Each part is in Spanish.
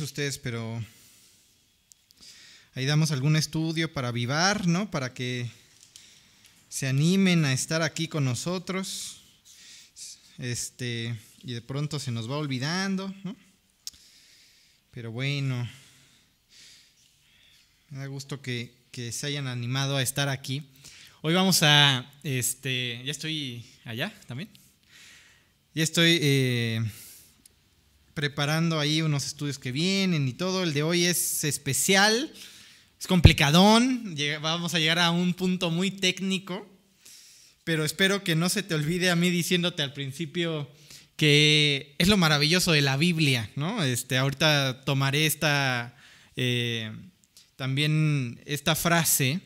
ustedes, pero ahí damos algún estudio para avivar, ¿no? Para que se animen a estar aquí con nosotros. Este, y de pronto se nos va olvidando, ¿no? Pero bueno, me da gusto que, que se hayan animado a estar aquí. Hoy vamos a, este, ya estoy allá también. Ya estoy eh, preparando ahí unos estudios que vienen y todo. El de hoy es especial, es complicadón. Vamos a llegar a un punto muy técnico, pero espero que no se te olvide a mí diciéndote al principio que es lo maravilloso de la Biblia, ¿no? Este, ahorita tomaré esta, eh, también esta frase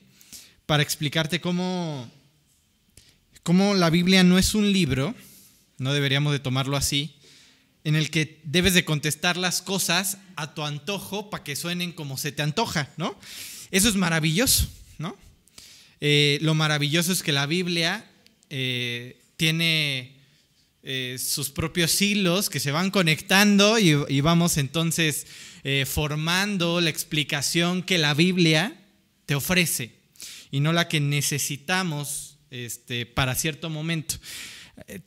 para explicarte cómo, cómo la Biblia no es un libro, no deberíamos de tomarlo así, en el que debes de contestar las cosas a tu antojo para que suenen como se te antoja, ¿no? Eso es maravilloso, ¿no? Eh, lo maravilloso es que la Biblia eh, tiene eh, sus propios hilos que se van conectando y, vamos entonces formando la explicación que la Biblia te ofrece y no la que necesitamos este, para cierto momento.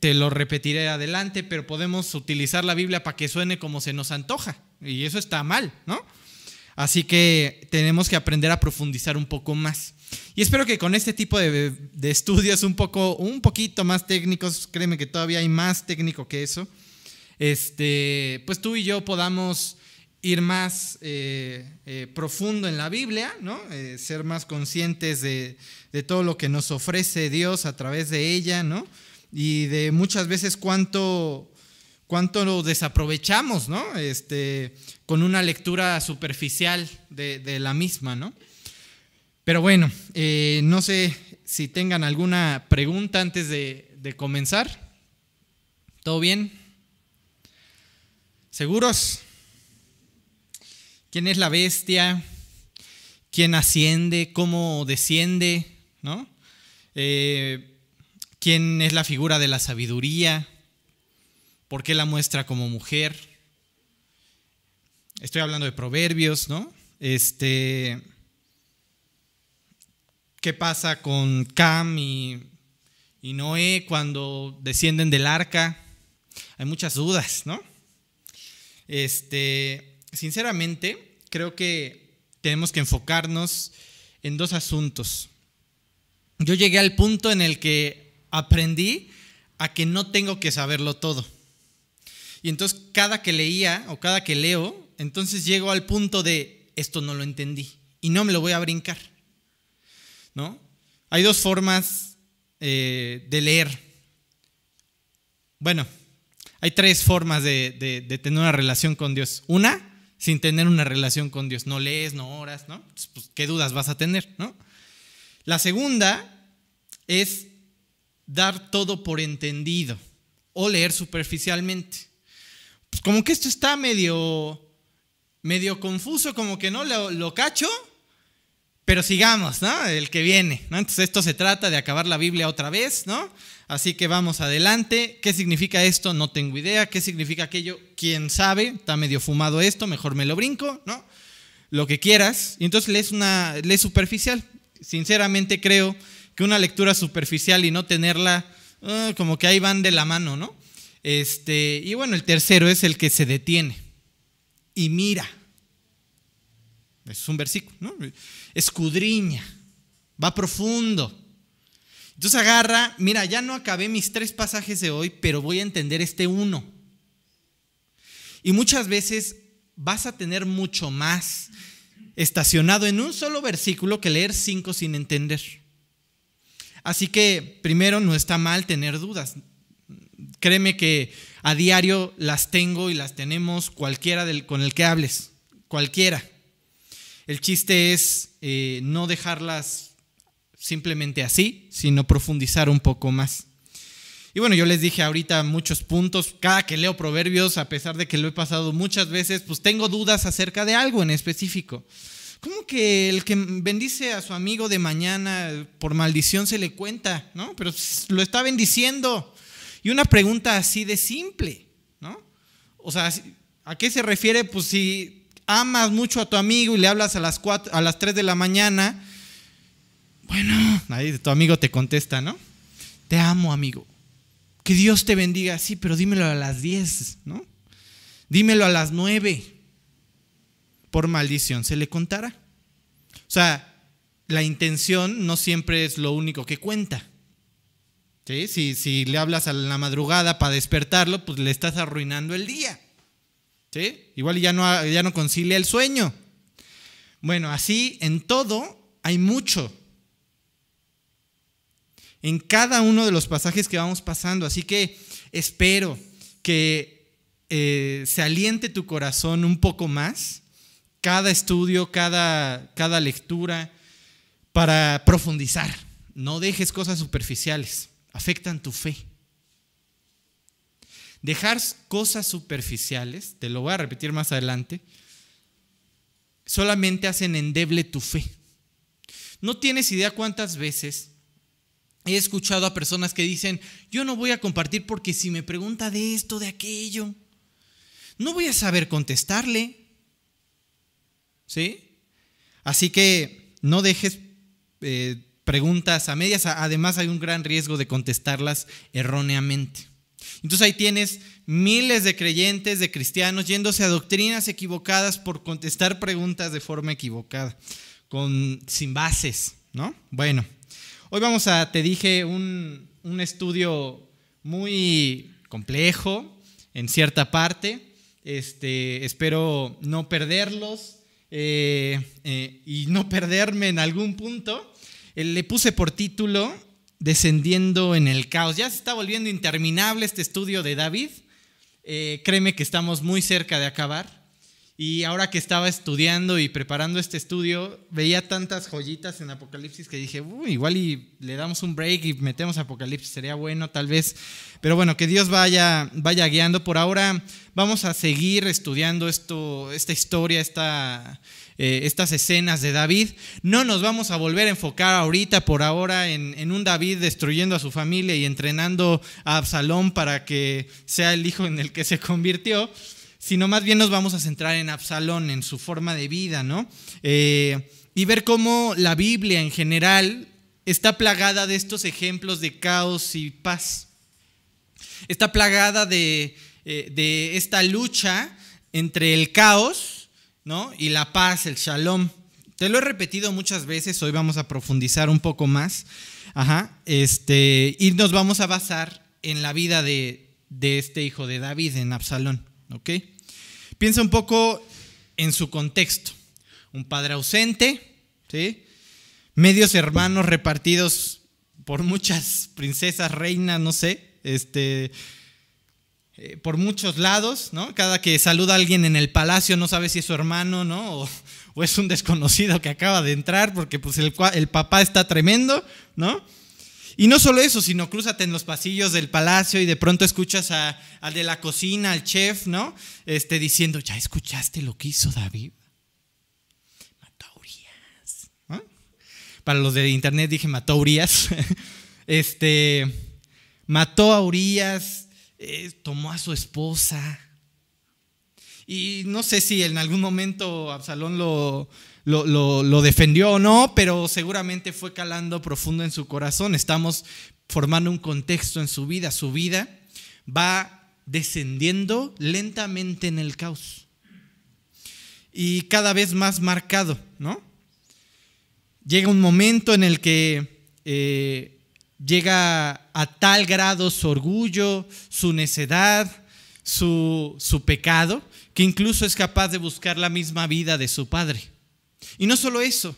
Te lo repetiré adelante, pero podemos utilizar la Biblia para que suene como se nos antoja. Y eso está mal, ¿no? Así que tenemos que aprender a profundizar un poco más. Y espero que con este tipo de, estudios un, poco, un poquito más técnicos, créeme que todavía hay más técnico que eso, este, pues tú y yo podamos ir más eh, eh, profundo en la Biblia, ¿no? Eh, ser más conscientes de, todo lo que nos ofrece Dios a través de ella, ¿no? Y de muchas veces cuánto, cuánto lo desaprovechamos, ¿no? Este, con una lectura superficial de, la misma, ¿no? Pero bueno, eh, no sé si tengan alguna pregunta antes de, comenzar. ¿Todo bien? ¿Seguros? ¿Quién es la bestia? ¿Quién asciende? ¿Cómo desciende? ¿No? Eh, quién es la figura de la sabiduría, por qué la muestra como mujer. Estoy hablando de proverbios, ¿no? Este, ¿Qué pasa con Cam y, y Noé cuando descienden del arca? Hay muchas dudas, ¿no? Este, sinceramente, creo que tenemos que enfocarnos en dos asuntos. Yo llegué al punto en el que aprendí a que no tengo que saberlo todo. Y entonces cada que leía o cada que leo, entonces llego al punto de esto no lo entendí y no me lo voy a brincar. ¿No? Hay dos formas eh, de leer. Bueno, hay tres formas de, tener una relación con Dios. Una, sin tener una relación con Dios. No lees, no oras, ¿no? Pues, ¿Qué dudas vas a tener, no? La segunda es dar todo por entendido o leer superficialmente. Pues como que esto está medio, medio confuso, como que no lo, cacho, pero sigamos, ¿no? El que viene, ¿no? Entonces esto se trata de acabar la Biblia otra vez, ¿no? Así que vamos adelante. ¿Qué significa esto? No tengo idea. ¿Qué significa aquello? ¿Quién sabe? Está medio fumado esto, mejor me lo brinco, ¿no? Lo que quieras. Y entonces lees una, lees superficial. Sinceramente creo que una lectura superficial y no tenerla, ah, como que ahí van de la mano, ¿no? Este, y bueno, el tercero es el que se detiene y mira. Es un versículo, ¿no? Escudriña, va profundo. Entonces agarra, mira, ya no acabé mis tres pasajes de hoy, pero voy a entender este uno. Y muchas veces vas a tener mucho más estacionado en un solo versículo que leer cinco sin entender. Así que primero no está mal tener dudas. Créeme que a diario las tengo y las tenemos cualquiera del, con el que hables, cualquiera. El chiste es eh, no dejarlas simplemente así, sino profundizar un poco más. Y bueno, yo les dije ahorita muchos puntos. Cada que leo proverbios, a pesar de que lo he pasado muchas veces, pues tengo dudas acerca de algo en específico. ¿Cómo que el que bendice a su amigo de mañana por maldición se le cuenta? ¿No? Pero lo está bendiciendo. Y una pregunta así de simple, ¿no? O sea, ¿A qué se refiere? Pues si amas mucho a tu amigo y le hablas a las, a las 3 de la mañana, bueno, ahí tu amigo te contesta, ¿no? Te amo, amigo. Que Dios te bendiga, sí, pero dímelo a las 10, ¿no? Dímelo a las 9. Por maldición se le contará. O sea, la intención no siempre es lo único que cuenta. ¿Sí? Si, si le hablas a la madrugada para despertarlo, pues le estás arruinando el día. ¿Sí? Igual ya no, ya no concilia el sueño. Bueno, así en todo hay mucho en cada uno de los pasajes que vamos pasando. Así que espero que eh, se aliente tu corazón un poco más, cada estudio, cada, cada lectura, para profundizar. No dejes cosas superficiales, afectan tu fe. Dejar cosas superficiales, te lo voy a repetir más adelante, solamente hacen endeble tu fe. No tienes idea cuántas veces He escuchado a personas que dicen, yo no voy a compartir porque si me pregunta de esto, de aquello, no voy a saber contestarle. ¿Sí? Así que no dejes eh, preguntas a medias, además hay un gran riesgo de contestarlas erróneamente. Entonces ahí tienes miles de creyentes, de cristianos, yéndose a doctrinas equivocadas por contestar preguntas de forma equivocada, con, sin bases, ¿no? Bueno, Hoy vamos a, te dije, un, estudio muy complejo en cierta parte. Este, espero no perderlos eh, eh, y no perderme en algún punto. Eh, le puse por título Descendiendo en el caos. Ya se está volviendo interminable este estudio de David. créeme que estamos muy cerca de acabar. Y ahora que estaba estudiando y preparando este estudio, veía tantas joyitas en Apocalipsis que dije, Uy, igual y le damos un break y metemos Apocalipsis, sería bueno tal vez. Pero bueno, que Dios vaya, vaya guiando. Por ahora vamos a seguir estudiando esto, esta historia, esta, eh, estas escenas de David. No nos vamos a volver a enfocar ahorita, por ahora, en, en un David destruyendo a su familia y entrenando a Absalón para que sea el hijo en el que se convirtió sino más bien nos vamos a centrar en Absalón, en su forma de vida, ¿no? Eh, y ver cómo la Biblia en general está plagada de estos ejemplos de caos y paz. Está plagada de, eh, de esta lucha entre el caos ¿no? y la paz, el shalom. Te lo he repetido muchas veces, hoy vamos a profundizar un poco más. Ajá, este, y nos vamos a basar en la vida de, de este hijo de David, en Absalón. ¿ok? Piensa un poco en su contexto. Un padre ausente, ¿sí? medios hermanos repartidos por muchas princesas, reinas, no sé, este, eh, por muchos lados, ¿no? Cada que saluda a alguien en el palacio no sabe si es su hermano, ¿no? O, es un desconocido que acaba de entrar porque pues el, el papá está tremendo, ¿no? Y no solo eso, sino cruzate en los pasillos del palacio y de pronto escuchas al de la cocina, al chef, ¿no? Este, diciendo, ¿ya escuchaste lo que hizo David? Mató a Urias. Para los de internet dije mató a Urias. este, mató a Urias, eh, tomó a su esposa. Y no sé si en algún momento Absalón lo, lo, defendió o no, pero seguramente fue calando profundo en su corazón. Estamos formando un contexto en su vida. Su vida va descendiendo lentamente en el caos. Y cada vez más marcado, ¿no? Llega un momento en el que eh, llega a tal grado su orgullo, su necedad, su, su pecado, que incluso es capaz de buscar la misma vida de su padre. Y no solo eso,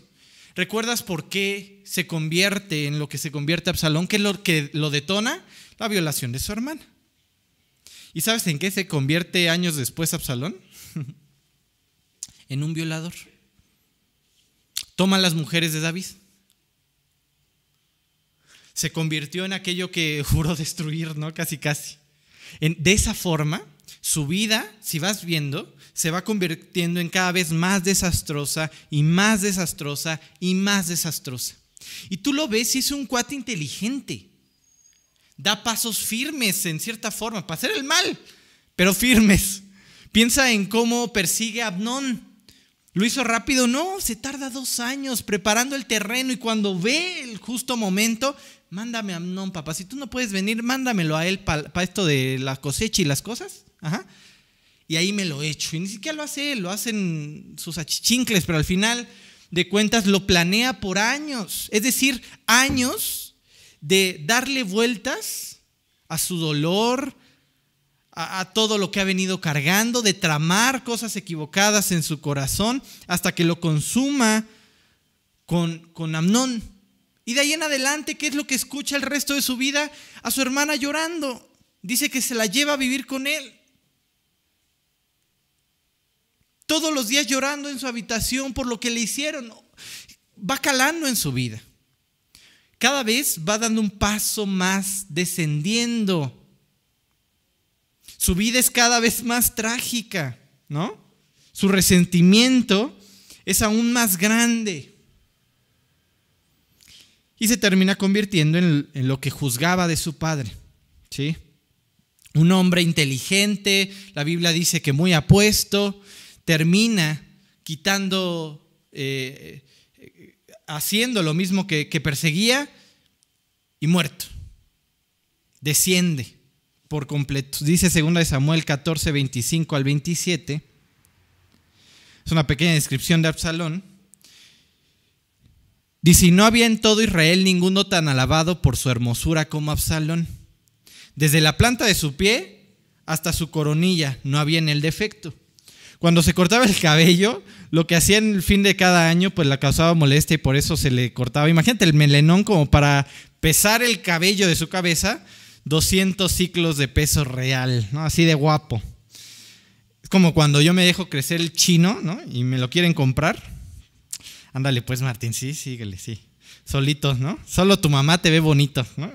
¿recuerdas por qué se convierte en lo que se convierte Absalón? ¿Qué es lo que lo detona? La violación de su hermana. ¿Y sabes en qué se convierte años después Absalón? en un violador. Toma las mujeres de David. Se convirtió en aquello que juró destruir, ¿no? Casi, casi. de esa forma, su vida, si vas viendo, se va convirtiendo en cada vez más desastrosa y más desastrosa y más desastrosa. Y tú lo ves y es un cuate inteligente. Da pasos firmes en cierta forma, para hacer el mal, pero firmes. Piensa en cómo persigue a Abnón. ¿Lo hizo rápido? No, se tarda dos años preparando el terreno y cuando ve el justo momento, mándame a Amnón, papá. Si tú no puedes venir, mándamelo a él para esto de la cosecha y las cosas. Ajá. Y ahí me lo echo. Y ni siquiera lo hace él, lo hacen sus achichincles, pero al final de cuentas lo planea por años. Es decir, años de darle vueltas a su dolor, a, todo lo que ha venido cargando, de tramar cosas equivocadas en su corazón hasta que lo consuma con, con Amnón. Y de ahí en adelante, ¿qué es lo que escucha el resto de su vida? A su hermana llorando. Dice que se la lleva a vivir con él. Todos los días llorando en su habitación por lo que le hicieron. Va calando en su vida. Cada vez va dando un paso más descendiendo su vida es cada vez más trágica, ¿no? Su resentimiento es aún más grande. Y se termina convirtiendo en, lo que juzgaba de su padre, ¿sí? Un hombre inteligente, la Biblia dice que muy apuesto, termina quitando, eh, haciendo lo mismo que, perseguía y muerto. Desciende por completo. Dice 2 Samuel 14, 25 al 27. Es una pequeña descripción de Absalón. Dice, no había en todo Israel ninguno tan alabado por su hermosura como Absalón. Desde la planta de su pie hasta su coronilla no había en él defecto. Cuando se cortaba el cabello, lo que hacía en el fin de cada año, pues la causaba molestia y por eso se le cortaba. Imagínate el melenón como para pesar el cabello de su cabeza 200 ciclos de peso real, ¿no? Así de guapo. Es como cuando yo me dejo crecer el chino, ¿no? Y me lo quieren comprar. Ándale, pues, Martín, sí, síguele, sí. Solito, ¿no? Solo tu mamá te ve bonito, ¿no?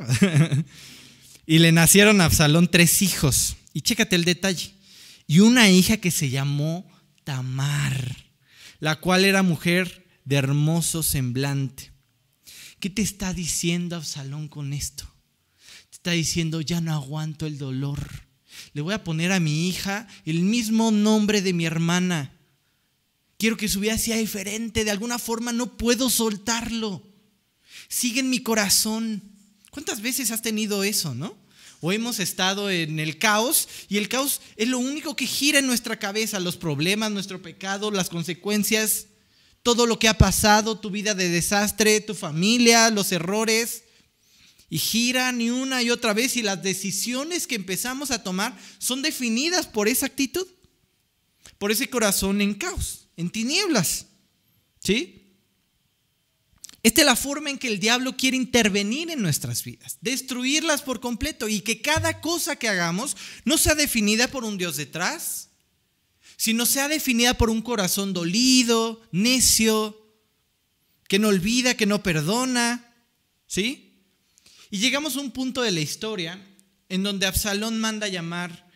y le nacieron a Absalón tres hijos. Y chécate el detalle. Y una hija que se llamó Tamar, la cual era mujer de hermoso semblante. ¿Qué te está diciendo Absalón con esto? está diciendo, ya no aguanto el dolor. Le voy a poner a mi hija el mismo nombre de mi hermana. Quiero que su vida sea diferente. De alguna forma no puedo soltarlo. Sigue en mi corazón. ¿Cuántas veces has tenido eso, no? O hemos estado en el caos y el caos es lo único que gira en nuestra cabeza, los problemas, nuestro pecado, las consecuencias, todo lo que ha pasado, tu vida de desastre, tu familia, los errores y giran y una y otra vez y las decisiones que empezamos a tomar son definidas por esa actitud, por ese corazón en caos, en tinieblas. ¿Sí? Esta es la forma en que el diablo quiere intervenir en nuestras vidas, destruirlas por completo y que cada cosa que hagamos no sea definida por un Dios detrás, sino sea definida por un corazón dolido, necio, que no olvida, que no perdona, ¿sí? Y llegamos a un punto de la historia en donde Absalón manda llamar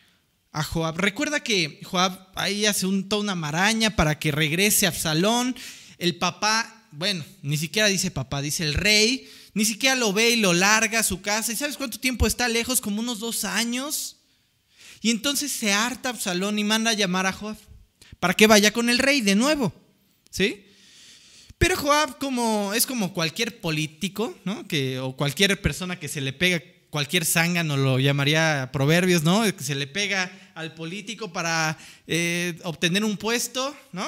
a Joab. Recuerda que Joab ahí hace un, toda una maraña para que regrese Absalón. El papá, bueno, ni siquiera dice papá, dice el rey, ni siquiera lo ve y lo larga a su casa. ¿Y sabes cuánto tiempo está lejos? Como unos dos años. Y entonces se harta Absalón y manda a llamar a Joab para que vaya con el rey de nuevo. ¿Sí? Pero Joab como, es como cualquier político, ¿no? Que, o cualquier persona que se le pega, cualquier zángano lo llamaría proverbios, ¿no? Que se le pega al político para eh, obtener un puesto, ¿no?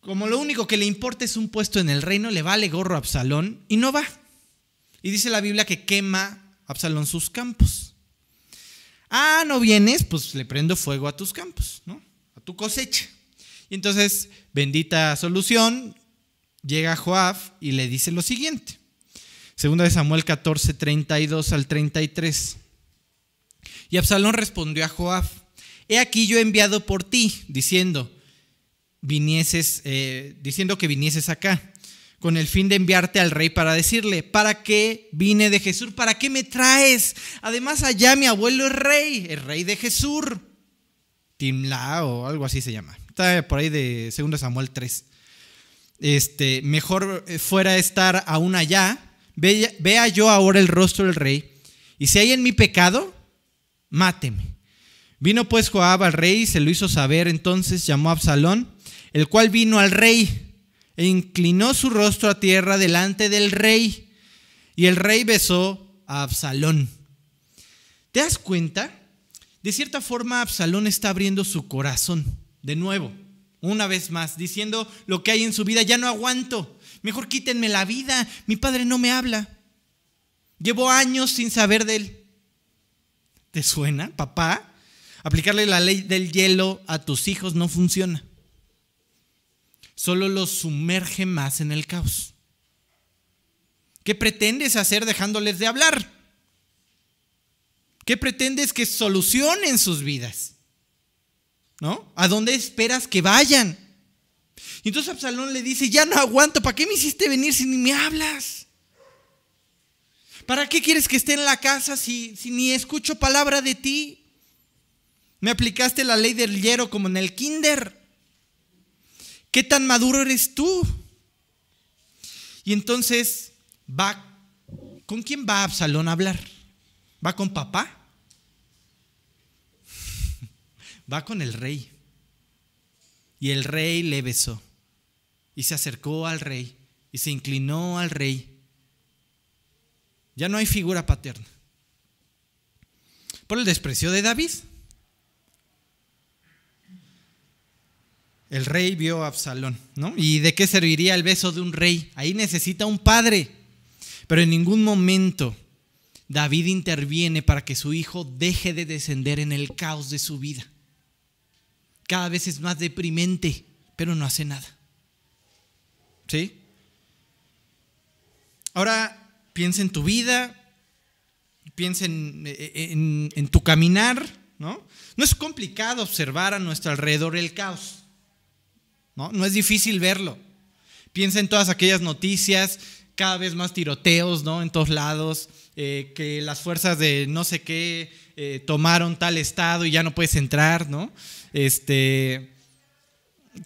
Como lo único que le importa es un puesto en el reino, le vale gorro a Absalón y no va. Y dice la Biblia que quema Absalón sus campos. Ah, no vienes, pues le prendo fuego a tus campos, ¿no? A tu cosecha. Y entonces, bendita solución, llega Joab y le dice lo siguiente. Segunda de Samuel 14, 32 al 33. Y Absalón respondió a Joab, he aquí yo he enviado por ti, diciendo, vinieses, eh, diciendo que vinieses acá, con el fin de enviarte al rey para decirle, ¿para qué vine de Jesús? ¿Para qué me traes? Además allá mi abuelo es rey, el rey de Jesús. Timla o algo así se llama por ahí de 2 Samuel 3. Este, mejor fuera estar aún allá, vea, yo ahora el rostro del rey, y si hay en mi pecado, máteme. Vino pues Joab al rey, se lo hizo saber, entonces llamó a Absalón, el cual vino al rey e inclinó su rostro a tierra delante del rey, y el rey besó a Absalón. ¿Te das cuenta? De cierta forma, Absalón está abriendo su corazón, de nuevo, una vez más, diciendo lo que hay en su vida, ya no aguanto, mejor quítenme la vida, mi padre no me habla, llevo años sin saber de él. ¿Te suena, papá? Aplicarle la ley del hielo a tus hijos no funciona. Solo los sumerge más en el caos. ¿Qué pretendes hacer dejándoles de hablar? ¿Qué pretendes que solucionen sus vidas? ¿No? ¿A dónde esperas que vayan? Y entonces Absalón le dice, ya no aguanto, ¿para qué me hiciste venir si ni me hablas? ¿Para qué quieres que esté en la casa si, ni escucho palabra de ti? Me aplicaste la ley del hierro como en el kinder. ¿Qué tan maduro eres tú? Y entonces va, ¿con quién va Absalón a hablar? ¿Va con papá? Va con el rey. Y el rey le besó. Y se acercó al rey. Y se inclinó al rey. Ya no hay figura paterna. Por el desprecio de David. El rey vio a Absalón, ¿no? ¿Y de qué serviría el beso de un rey? Ahí necesita un padre. Pero en ningún momento David interviene para que su hijo deje de descender en el caos de su vida. Cada vez es más deprimente, pero no hace nada. ¿Sí? Ahora piensa en tu vida, piensa en, en tu caminar, ¿no? No es complicado observar a nuestro alrededor el caos. ¿No? es difícil verlo. Piensa en todas aquellas noticias, cada vez más tiroteos, ¿no? En todos lados, eh, que las fuerzas de no sé qué eh, tomaron tal estado y ya no puedes entrar, ¿no? Este,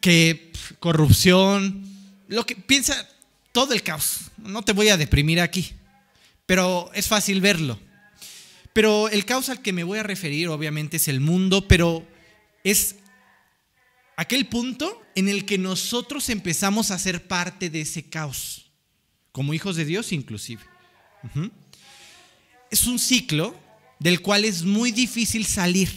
que corrupción, lo que piensa, todo el caos. No te voy a deprimir aquí, pero es fácil verlo. Pero el caos al que me voy a referir, obviamente, es el mundo, pero es aquel punto en el que nosotros empezamos a ser parte de ese caos, como hijos de Dios inclusive. Es un ciclo del cual es muy difícil salir.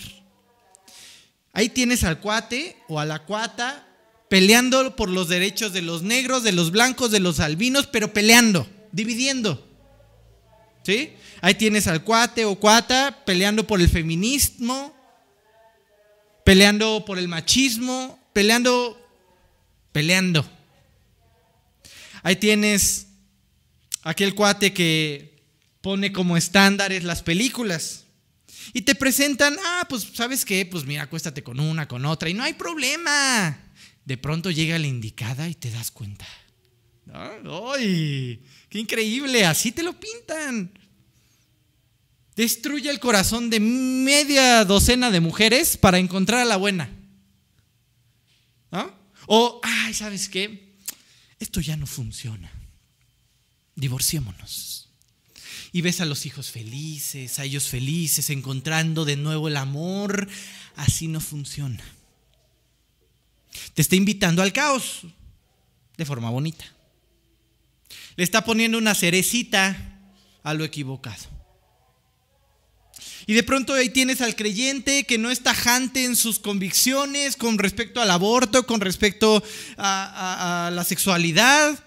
Ahí tienes al cuate o a la cuata peleando por los derechos de los negros, de los blancos, de los albinos, pero peleando, dividiendo. ¿Sí? Ahí tienes al cuate o cuata peleando por el feminismo, peleando por el machismo, peleando, peleando. Ahí tienes aquel cuate que pone como estándares las películas. Y te presentan, ah, pues sabes qué, pues mira, acuéstate con una, con otra, y no hay problema. De pronto llega la indicada y te das cuenta. ¡Ay! ¡Qué increíble! Así te lo pintan destruye el corazón de media docena de mujeres para encontrar a la buena. ¿No? O, ay, ¿sabes qué? Esto ya no funciona. Divorciémonos. Y ves a los hijos felices, a ellos felices, encontrando de nuevo el amor. Así no funciona. Te está invitando al caos de forma bonita. Le está poniendo una cerecita a lo equivocado. Y de pronto ahí tienes al creyente que no es tajante en sus convicciones con respecto al aborto, con respecto a, la sexualidad.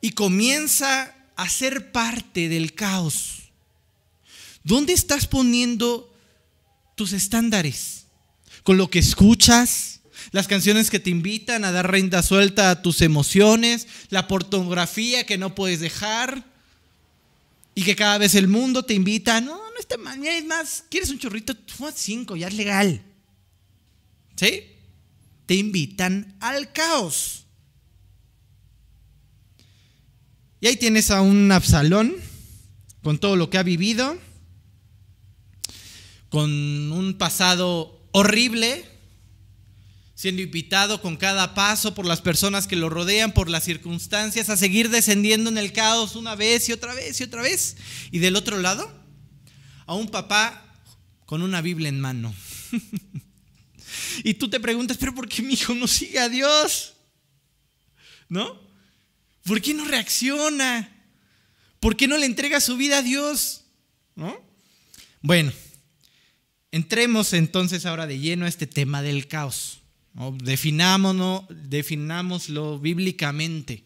Y comienza a ser parte del caos. ¿Dónde estás poniendo tus estándares? ¿Con lo que escuchas? las canciones que te invitan a dar renda suelta a tus emociones, la pornografía que no puedes dejar, y que cada vez el mundo te invita, no, no está mal, es más, ¿quieres un chorrito? Fuma cinco, ya es legal. ¿Sí? Te invitan al caos. Y ahí tienes a un Absalón con todo lo que ha vivido, con un pasado horrible, siendo invitado con cada paso por las personas que lo rodean, por las circunstancias, a seguir descendiendo en el caos una vez y otra vez y otra vez. Y del otro lado, a un papá con una Biblia en mano. y tú te preguntas, pero ¿por qué mi hijo no sigue a Dios? ¿No? ¿Por qué no reacciona? ¿Por qué no le entrega su vida a Dios? ¿No? Bueno, entremos entonces ahora de lleno a este tema del caos. Definámonos, definámoslo bíblicamente.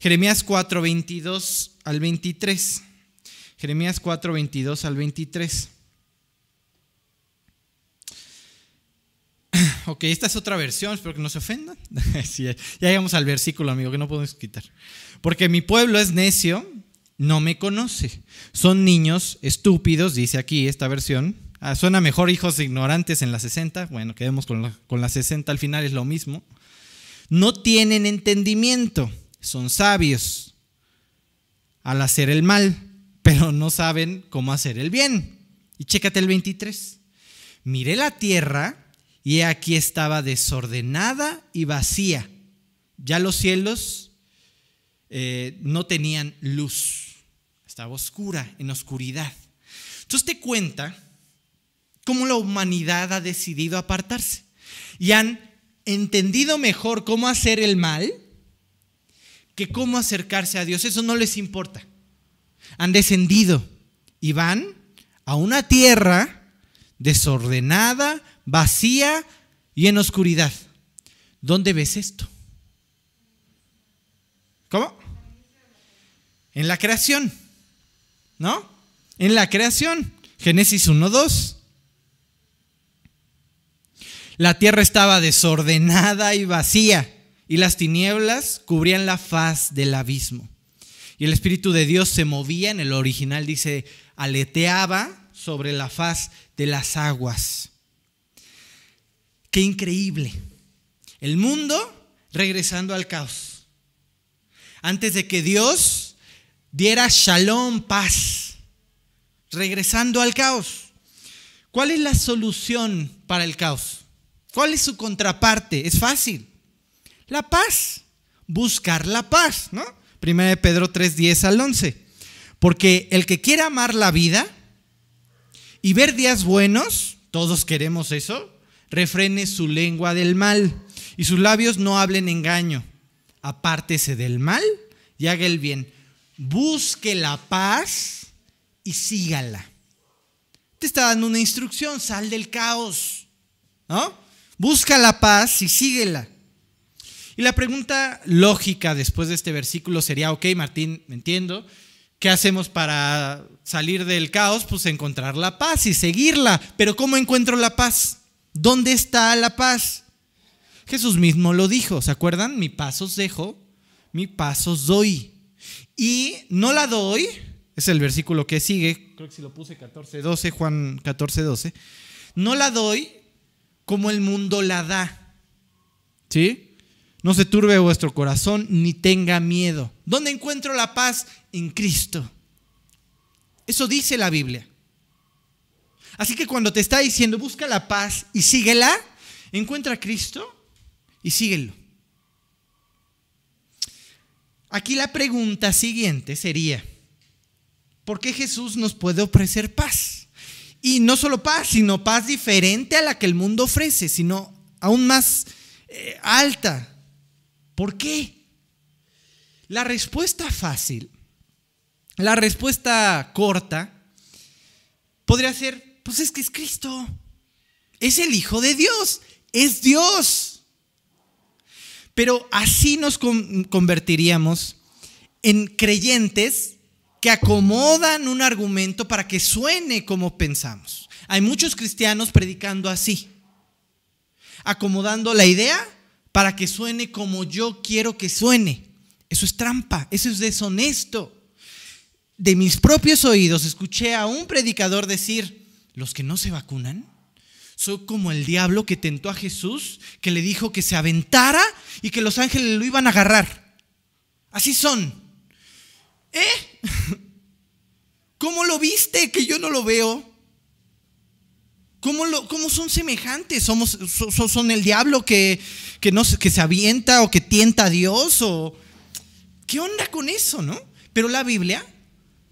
Jeremías 4, 22 al 23. Jeremías 4, 22 al 23. Ok, esta es otra versión, espero que no se ofendan. ya llegamos al versículo, amigo, que no podemos quitar. Porque mi pueblo es necio, no me conoce. Son niños estúpidos, dice aquí esta versión. Ah, suena mejor hijos ignorantes en la 60. Bueno, quedemos con la, con la 60, al final es lo mismo. No tienen entendimiento, son sabios al hacer el mal, pero no saben cómo hacer el bien. Y chécate el 23. Miré la tierra y aquí estaba desordenada y vacía. Ya los cielos eh, no tenían luz, estaba oscura, en oscuridad. Entonces te cuenta cómo la humanidad ha decidido apartarse y han entendido mejor cómo hacer el mal que cómo acercarse a Dios. Eso no les importa. Han descendido y van a una tierra desordenada, vacía y en oscuridad. ¿Dónde ves esto? ¿Cómo? En la creación. ¿No? En la creación. Génesis 1.2. La tierra estaba desordenada y vacía, y las tinieblas cubrían la faz del abismo. Y el Espíritu de Dios se movía, en el original dice, aleteaba sobre la faz de las aguas. Qué increíble. El mundo regresando al caos. Antes de que Dios diera shalom, paz, regresando al caos. ¿Cuál es la solución para el caos? ¿Cuál es su contraparte? Es fácil. La paz. Buscar la paz, ¿no? Primera de Pedro 3, 10 al 11. Porque el que quiera amar la vida y ver días buenos, todos queremos eso, refrene su lengua del mal y sus labios no hablen engaño. Apártese del mal y haga el bien. Busque la paz y sígala. Te está dando una instrucción, sal del caos. ¿No? Busca la paz y síguela. Y la pregunta lógica después de este versículo sería, ok, Martín, entiendo, ¿qué hacemos para salir del caos? Pues encontrar la paz y seguirla. Pero ¿cómo encuentro la paz? ¿Dónde está la paz? Jesús mismo lo dijo, ¿se acuerdan? Mi paz os dejo, mi paz os doy. Y no la doy, es el versículo que sigue, creo que si lo puse 14, 12, Juan 14, 12. No la doy como el mundo la da. ¿Sí? No se turbe vuestro corazón ni tenga miedo. ¿Dónde encuentro la paz? En Cristo. Eso dice la Biblia. Así que cuando te está diciendo busca la paz y síguela, encuentra a Cristo y síguelo. Aquí la pregunta siguiente sería, ¿por qué Jesús nos puede ofrecer paz? Y no solo paz, sino paz diferente a la que el mundo ofrece, sino aún más eh, alta. ¿Por qué? La respuesta fácil, la respuesta corta, podría ser pues es que es Cristo. Es el Hijo de Dios. Es Dios. Pero así nos convertiríamos en creyentes que acomodan un argumento para que suene como pensamos. Hay muchos cristianos predicando así, acomodando la idea para que suene como yo quiero que suene. Eso es trampa, eso es deshonesto. De mis propios oídos escuché a un predicador decir, los que no se vacunan son como el diablo que tentó a Jesús, que le dijo que se aventara y que los ángeles lo iban a agarrar. Así son. ¿Eh? ¿Cómo lo viste que yo no lo veo? ¿Cómo, lo, cómo son semejantes? ¿Somos, ¿Son el diablo que, que, no, que se avienta o que tienta a Dios? O, ¿Qué onda con eso, no? Pero la Biblia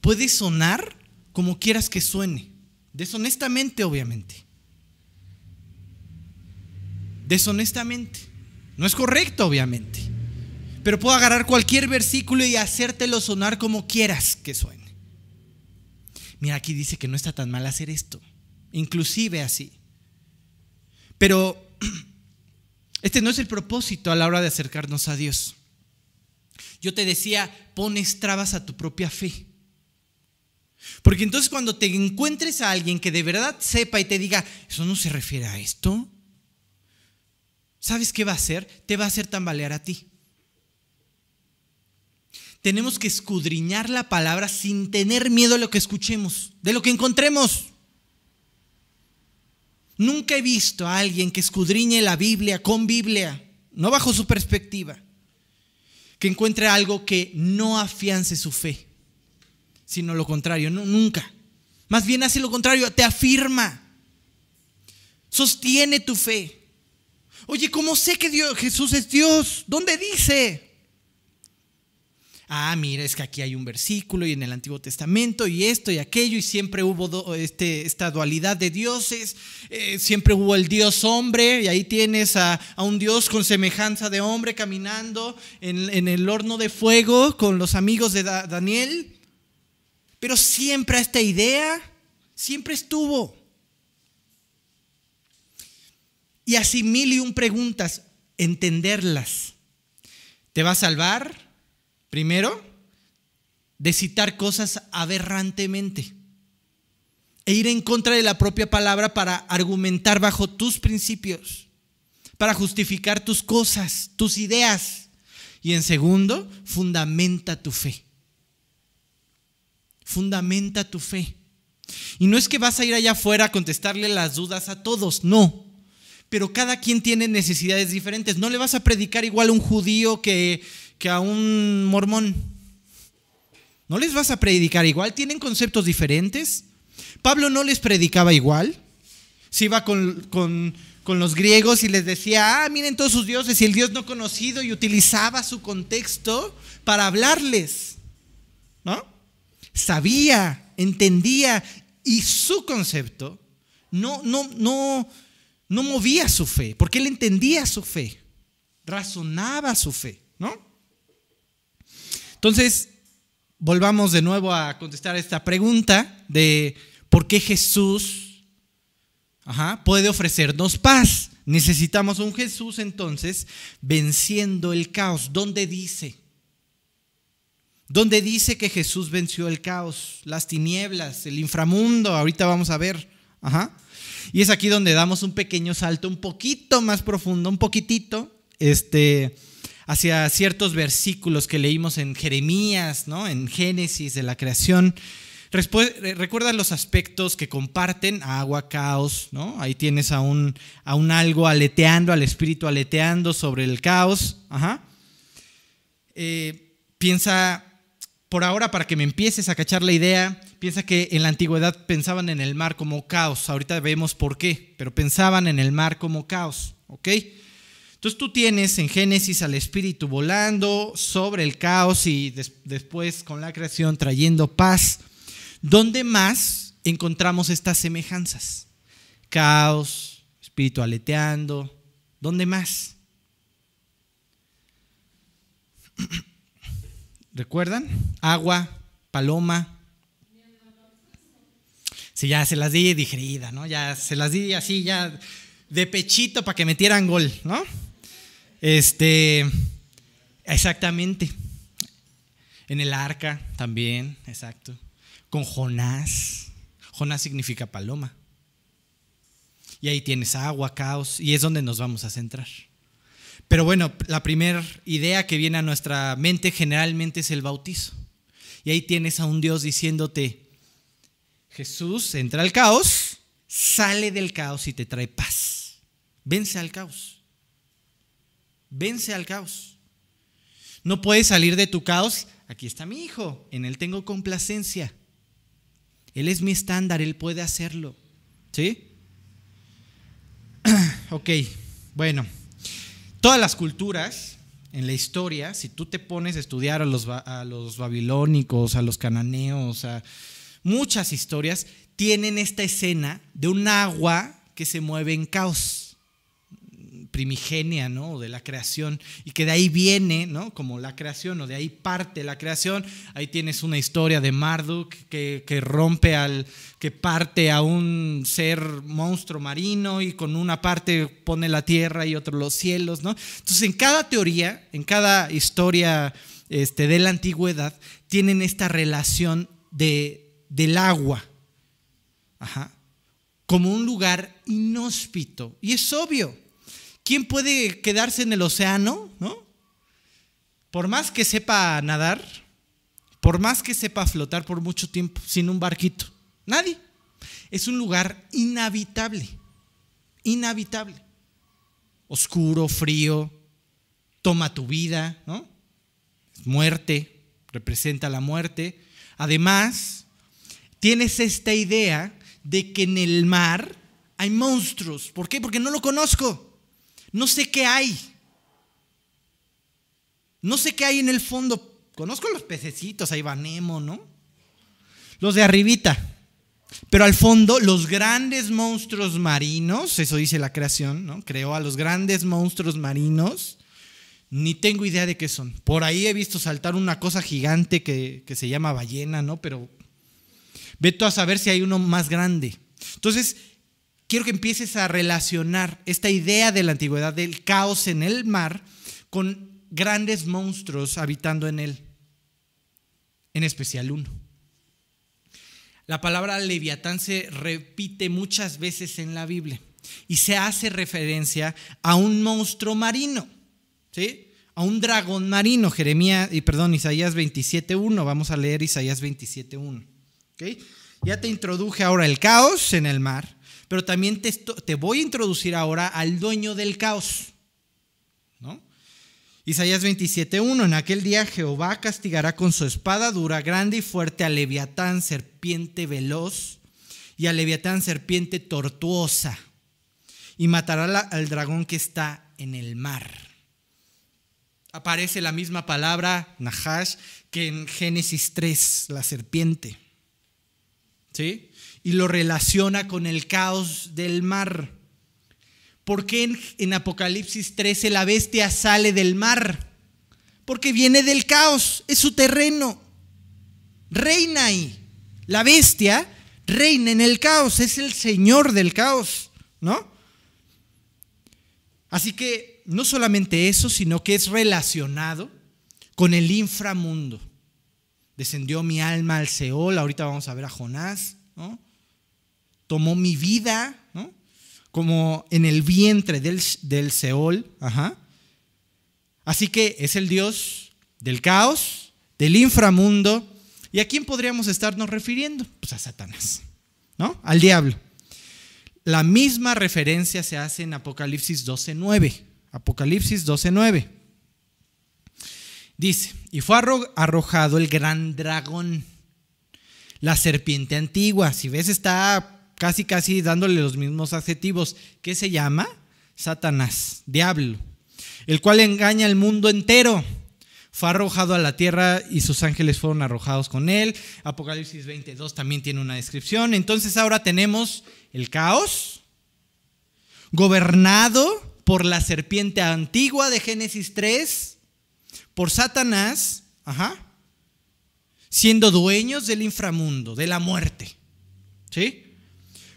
puede sonar como quieras que suene Deshonestamente, obviamente. Deshonestamente. No es correcto, obviamente. Pero puedo agarrar cualquier versículo y hacértelo sonar como quieras que suene. Mira, aquí dice que no está tan mal hacer esto. Inclusive así. Pero este no es el propósito a la hora de acercarnos a Dios. Yo te decía, pones trabas a tu propia fe. Porque entonces cuando te encuentres a alguien que de verdad sepa y te diga, eso no se refiere a esto, ¿sabes qué va a hacer? Te va a hacer tambalear a ti. Tenemos que escudriñar la palabra sin tener miedo a lo que escuchemos, de lo que encontremos. Nunca he visto a alguien que escudriñe la Biblia con Biblia, no bajo su perspectiva, que encuentre algo que no afiance su fe, sino lo contrario, nunca. Más bien hace lo contrario, te afirma, sostiene tu fe. Oye, ¿cómo sé que Dios, Jesús es Dios? ¿Dónde dice? Ah, mira, es que aquí hay un versículo y en el Antiguo Testamento y esto y aquello y siempre hubo este, esta dualidad de dioses, eh, siempre hubo el Dios hombre y ahí tienes a, un Dios con semejanza de hombre caminando en, en, el horno de fuego con los amigos de Daniel, pero siempre esta idea, siempre estuvo. Y así mil y un preguntas, entenderlas. ¿Te va a salvar? Primero, de citar cosas aberrantemente e ir en contra de la propia palabra para argumentar bajo tus principios, para justificar tus cosas, tus ideas. Y en segundo, fundamenta tu fe. Fundamenta tu fe. Y no es que vas a ir allá afuera a contestarle las dudas a todos, no. Pero cada quien tiene necesidades diferentes. No le vas a predicar igual a un judío que que a un mormón. ¿No les vas a predicar igual? ¿Tienen conceptos diferentes? Pablo no les predicaba igual. Se iba con, con los griegos y les decía, ah, miren todos sus dioses y el Dios no conocido y utilizaba su contexto para hablarles. ¿No? Sabía, entendía y su concepto no, no, no, no movía su fe, porque él entendía su fe, razonaba su fe, ¿no? Entonces, volvamos de nuevo a contestar esta pregunta de por qué Jesús puede ofrecernos paz. Necesitamos un Jesús entonces venciendo el caos. ¿Dónde dice? ¿Dónde dice que Jesús venció el caos, las tinieblas, el inframundo? Ahorita vamos a ver. Y es aquí donde damos un pequeño salto, un poquito más profundo, un poquitito. Este, hacia ciertos versículos que leímos en Jeremías, ¿no? en Génesis de la creación. Recuerda los aspectos que comparten, agua, caos, ¿no? Ahí tienes a un, a un algo aleteando, al espíritu aleteando sobre el caos. Ajá. Eh, piensa, por ahora, para que me empieces a cachar la idea, piensa que en la antigüedad pensaban en el mar como caos. Ahorita vemos por qué, pero pensaban en el mar como caos, ¿ok? Entonces tú tienes en Génesis al Espíritu volando sobre el caos y después con la creación trayendo paz. ¿Dónde más encontramos estas semejanzas? Caos, Espíritu aleteando. ¿Dónde más? ¿Recuerdan? Agua, paloma. Sí, ya se las di digerida, ¿no? Ya se las di así, ya de pechito para que metieran gol, ¿no? Este, exactamente. En el arca también, exacto. Con Jonás. Jonás significa paloma. Y ahí tienes agua, caos, y es donde nos vamos a centrar. Pero bueno, la primera idea que viene a nuestra mente generalmente es el bautizo. Y ahí tienes a un Dios diciéndote, Jesús entra al caos, sale del caos y te trae paz. Vence al caos. Vence al caos. No puedes salir de tu caos. Aquí está mi hijo, en él tengo complacencia. Él es mi estándar, él puede hacerlo. ¿Sí? ok, bueno. Todas las culturas en la historia, si tú te pones a estudiar a los, a los babilónicos, a los cananeos, a muchas historias, tienen esta escena de un agua que se mueve en caos primigenia, ¿no? De la creación, y que de ahí viene, ¿no? Como la creación, o de ahí parte la creación. Ahí tienes una historia de Marduk que, que rompe al, que parte a un ser monstruo marino y con una parte pone la tierra y otro los cielos, ¿no? Entonces, en cada teoría, en cada historia este, de la antigüedad, tienen esta relación de, del agua, Ajá. como un lugar inhóspito. Y es obvio, ¿Quién puede quedarse en el océano? ¿no? Por más que sepa nadar, por más que sepa flotar por mucho tiempo sin un barquito. Nadie. Es un lugar inhabitable. Inhabitable. Oscuro, frío, toma tu vida, ¿no? Muerte, representa la muerte. Además, tienes esta idea de que en el mar hay monstruos. ¿Por qué? Porque no lo conozco. No sé qué hay. No sé qué hay en el fondo. Conozco los pececitos, ahí va Nemo, ¿no? Los de arribita. Pero al fondo, los grandes monstruos marinos, eso dice la creación, ¿no? Creó a los grandes monstruos marinos. Ni tengo idea de qué son. Por ahí he visto saltar una cosa gigante que, se llama ballena, ¿no? Pero veto a saber si hay uno más grande. Entonces, quiero que empieces a relacionar esta idea de la antigüedad del caos en el mar con grandes monstruos habitando en él, en especial uno. La palabra leviatán se repite muchas veces en la Biblia y se hace referencia a un monstruo marino, ¿sí? A un dragón marino, Jeremías, y perdón, Isaías 27.1, vamos a leer Isaías 27.1. ¿okay? Ya te introduje ahora el caos en el mar, pero también te, voy a introducir ahora al dueño del caos. ¿no? Isaías 27.1, en aquel día Jehová castigará con su espada dura, grande y fuerte a Leviatán, serpiente veloz, y a Leviatán, serpiente tortuosa, y matará al dragón que está en el mar. Aparece la misma palabra, Nahash, que en Génesis 3, la serpiente. ¿Sí? Y lo relaciona con el caos del mar. ¿Por qué en, Apocalipsis 13 la bestia sale del mar? Porque viene del caos, es su terreno. Reina ahí. La bestia reina en el caos, es el señor del caos, ¿no? Así que no solamente eso, sino que es relacionado con el inframundo. Descendió mi alma al Seol, ahorita vamos a ver a Jonás, ¿no? Tomó mi vida, ¿no? como en el vientre del, del Seol. Ajá. Así que es el Dios del caos, del inframundo. ¿Y a quién podríamos estarnos refiriendo? Pues a Satanás, ¿no? Al diablo. La misma referencia se hace en Apocalipsis 12.9. Apocalipsis 12.9. Dice, y fue arrojado el gran dragón, la serpiente antigua. Si ves, está casi casi dándole los mismos adjetivos. ¿Qué se llama? Satanás, diablo, el cual engaña al mundo entero. Fue arrojado a la tierra y sus ángeles fueron arrojados con él. Apocalipsis 22 también tiene una descripción. Entonces ahora tenemos el caos, gobernado por la serpiente antigua de Génesis 3, por Satanás, ajá, siendo dueños del inframundo, de la muerte. ¿Sí?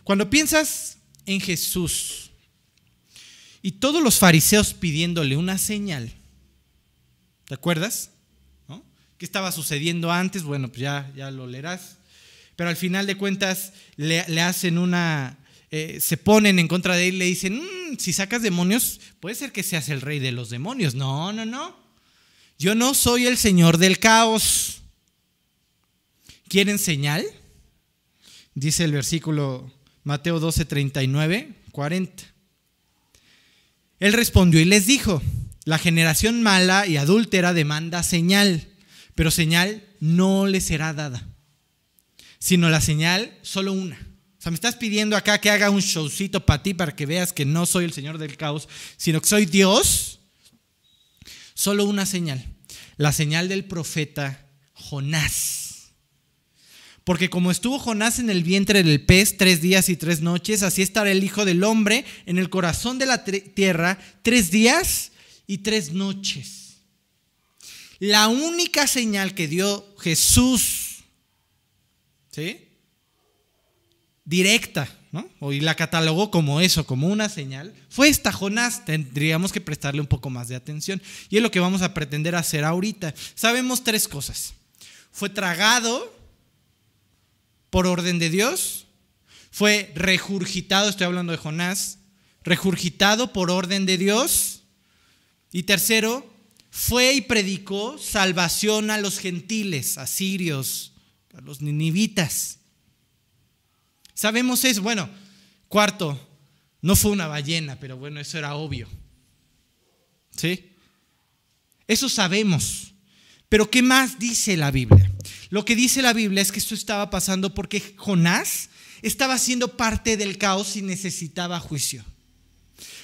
Cuando piensas en Jesús y todos los fariseos pidiéndole una señal, ¿te acuerdas? ¿Qué estaba sucediendo antes? Bueno, pues ya, ya lo leerás. Pero al final de cuentas le, hacen una, eh, se ponen en contra de él y le dicen, mm, si sacas demonios, puede ser que seas el rey de los demonios. No, no, no. Yo no soy el señor del caos. ¿Quieren señal? Dice el versículo Mateo 12, 39, 40. Él respondió y les dijo, la generación mala y adúltera demanda señal, pero señal no le será dada, sino la señal solo una. O sea, me estás pidiendo acá que haga un showcito para ti, para que veas que no soy el Señor del caos, sino que soy Dios. Solo una señal, la señal del profeta Jonás. Porque como estuvo Jonás en el vientre del pez tres días y tres noches, así estará el Hijo del Hombre en el corazón de la tierra tres días y tres noches. La única señal que dio Jesús, ¿sí? Directa, ¿no? Y la catalogó como eso, como una señal, fue esta Jonás. Tendríamos que prestarle un poco más de atención. Y es lo que vamos a pretender hacer ahorita. Sabemos tres cosas. Fue tragado por orden de Dios, fue regurgitado, estoy hablando de Jonás, regurgitado por orden de Dios. Y tercero, fue y predicó salvación a los gentiles, a sirios, a los ninivitas. Sabemos eso. Bueno, cuarto, no fue una ballena, pero bueno, eso era obvio. ¿Sí? Eso sabemos. Pero ¿qué más dice la Biblia? Lo que dice la Biblia es que esto estaba pasando porque Jonás estaba siendo parte del caos y necesitaba juicio.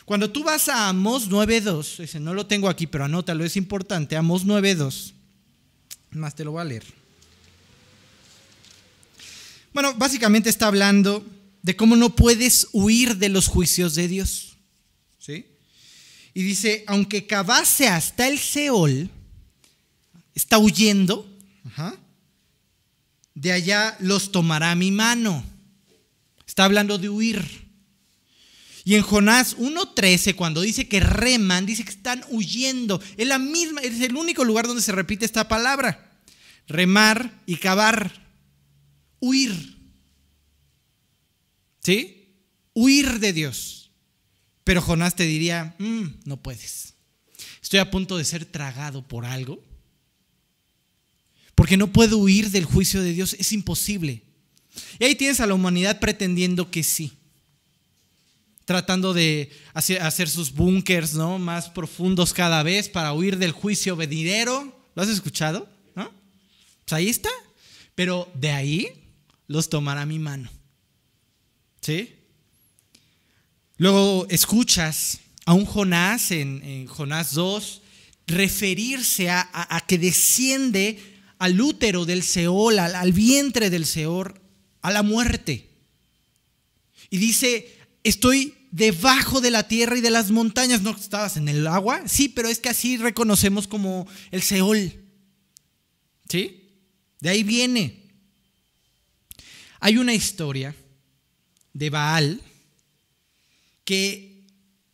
Cuando tú vas a Amos 9.2, ese no lo tengo aquí, pero anótalo, es importante, Amos 9.2, más te lo voy a leer. Bueno, básicamente está hablando de cómo no puedes huir de los juicios de Dios. ¿Sí? Y dice, aunque cavase hasta el Seol, está huyendo, ajá, de allá los tomará mi mano. Está hablando de huir. Y en Jonás 1.13, cuando dice que reman, dice que están huyendo. Es la misma, es el único lugar donde se repite esta palabra. Remar y cavar. Huir. ¿Sí? Huir de Dios. Pero Jonás te diría, mm, no puedes. Estoy a punto de ser tragado por algo porque no puedo huir del juicio de Dios, es imposible. Y ahí tienes a la humanidad pretendiendo que sí. Tratando de hacer, sus búnkers ¿no? más profundos cada vez para huir del juicio venidero. ¿Lo has escuchado? ¿No? Pues ahí está. Pero de ahí los tomará mi mano. ¿Sí? Luego escuchas a un Jonás en, Jonás 2 referirse a que desciende al útero del Seol, al, vientre del Seol, a la muerte. Y dice, estoy debajo de la tierra y de las montañas. ¿No estabas en el agua? Sí, pero es que así reconocemos como el Seol. ¿Sí? De ahí viene. Hay una historia de Baal que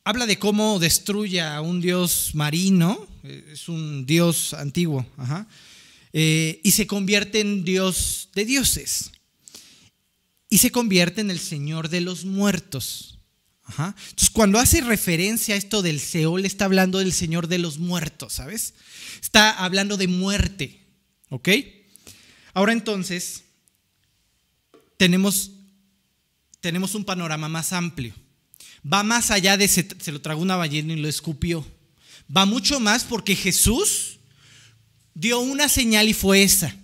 habla de cómo destruye a un dios marino, es un dios antiguo, ajá, eh, y se convierte en Dios de dioses. Y se convierte en el Señor de los muertos. Entonces, cuando hace referencia a esto del Seol, está hablando del Señor de los muertos, ¿sabes? Está hablando de muerte, ¿ok? Ahora entonces, tenemos, tenemos un panorama más amplio. Va más allá de se, se lo tragó una ballena y lo escupió. Va mucho más porque Jesús dio una señal y fue esa.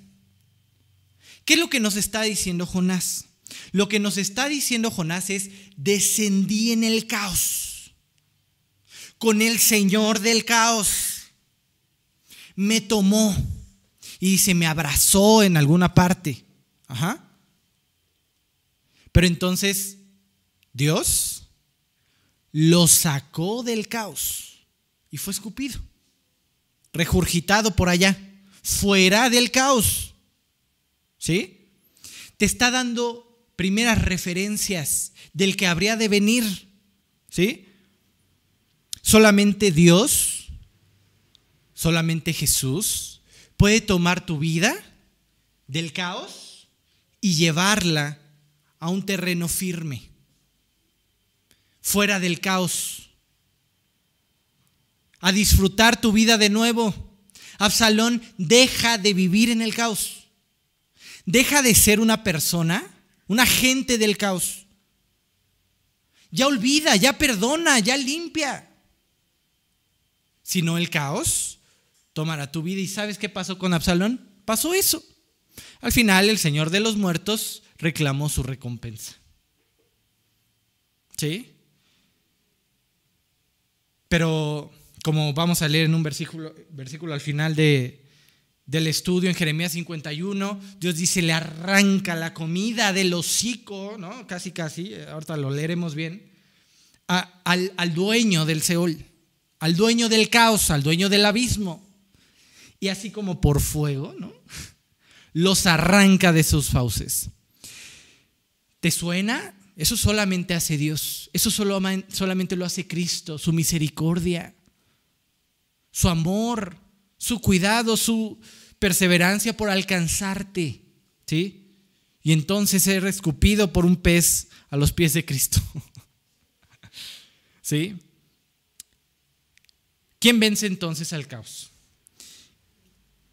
¿Qué es lo que nos está diciendo Jonás? Lo que nos está diciendo Jonás es, descendí en el caos, con el Señor del caos. Me tomó y se me abrazó en alguna parte. Ajá. Pero entonces Dios lo sacó del caos y fue escupido regurgitado por allá, fuera del caos. ¿Sí? Te está dando primeras referencias del que habría de venir. ¿Sí? Solamente Dios, solamente Jesús puede tomar tu vida del caos y llevarla a un terreno firme, fuera del caos a disfrutar tu vida de nuevo. Absalón deja de vivir en el caos. Deja de ser una persona, un agente del caos. Ya olvida, ya perdona, ya limpia. Si no el caos tomará tu vida. ¿Y sabes qué pasó con Absalón? Pasó eso. Al final el Señor de los muertos reclamó su recompensa. ¿Sí? Pero como vamos a leer en un versículo, versículo al final de, del estudio en Jeremías 51, Dios dice, le arranca la comida del hocico, ¿no? Casi, casi, ahorita lo leeremos bien, al, al dueño del Seol, al dueño del caos, al dueño del abismo. Y así como por fuego, ¿no? Los arranca de sus fauces. ¿Te suena? Eso solamente hace Dios. Eso solamente lo hace Cristo, su misericordia, su amor, su cuidado, su perseverancia por alcanzarte. ¿Sí? Y entonces ser escupido por un pez a los pies de Cristo. ¿Sí? ¿Quién vence entonces al caos?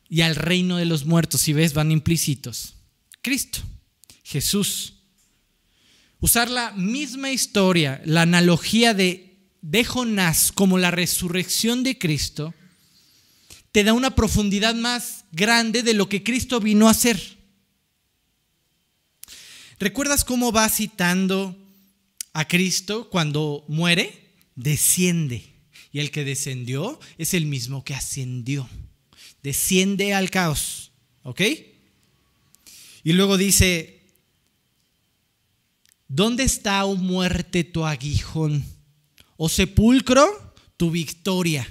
Y al reino de los muertos, si ves, van implícitos. Cristo, Jesús. Usar la misma historia, la analogía de, de Jonás como la resurrección de Cristo, te da una profundidad más grande de lo que Cristo vino a hacer. ¿Recuerdas cómo va citando a Cristo cuando muere? Desciende. Y el que descendió es el mismo que ascendió. Desciende al caos. ¿Ok? Y luego dice, ¿dónde está, oh muerte, tu aguijón? ¿O sepulcro, tu victoria?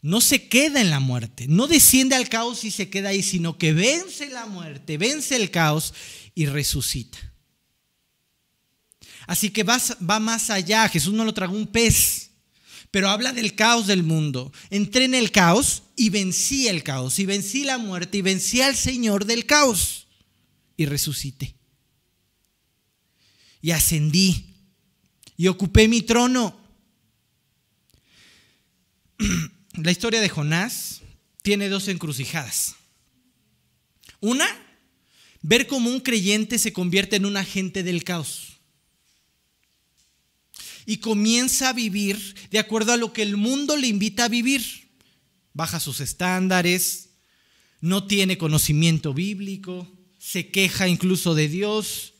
no se queda en la muerte, no desciende al caos y se queda ahí, sino que vence la muerte, vence el caos y resucita. Así que va, va más allá, Jesús no lo tragó un pez, pero habla del caos del mundo. Entré en el caos y vencí el caos, y vencí la muerte, y vencí al Señor del caos, y resucité. Y ascendí, y ocupé mi trono. la historia de Jonás tiene dos encrucijadas. Una, ver cómo un creyente se convierte en un agente del caos. Y comienza a vivir de acuerdo a lo que el mundo le invita a vivir. Baja sus estándares, no tiene conocimiento bíblico, se queja incluso de Dios,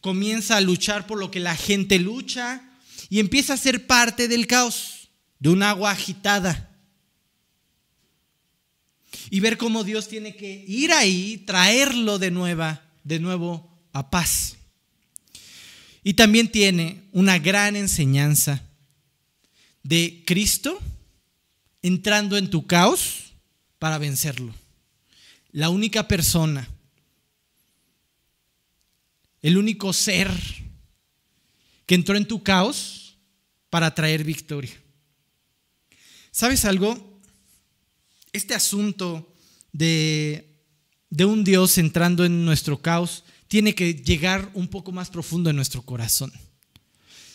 comienza a luchar por lo que la gente lucha y empieza a ser parte del caos, de un agua agitada y ver cómo Dios tiene que ir ahí, traerlo de, nueva, de nuevo a paz. Y también tiene una gran enseñanza de Cristo entrando en tu caos para vencerlo. La única persona, el único ser que entró en tu caos para traer victoria. ¿Sabes algo? este asunto de, un Dios entrando en nuestro caos tiene que llegar un poco más profundo en nuestro corazón.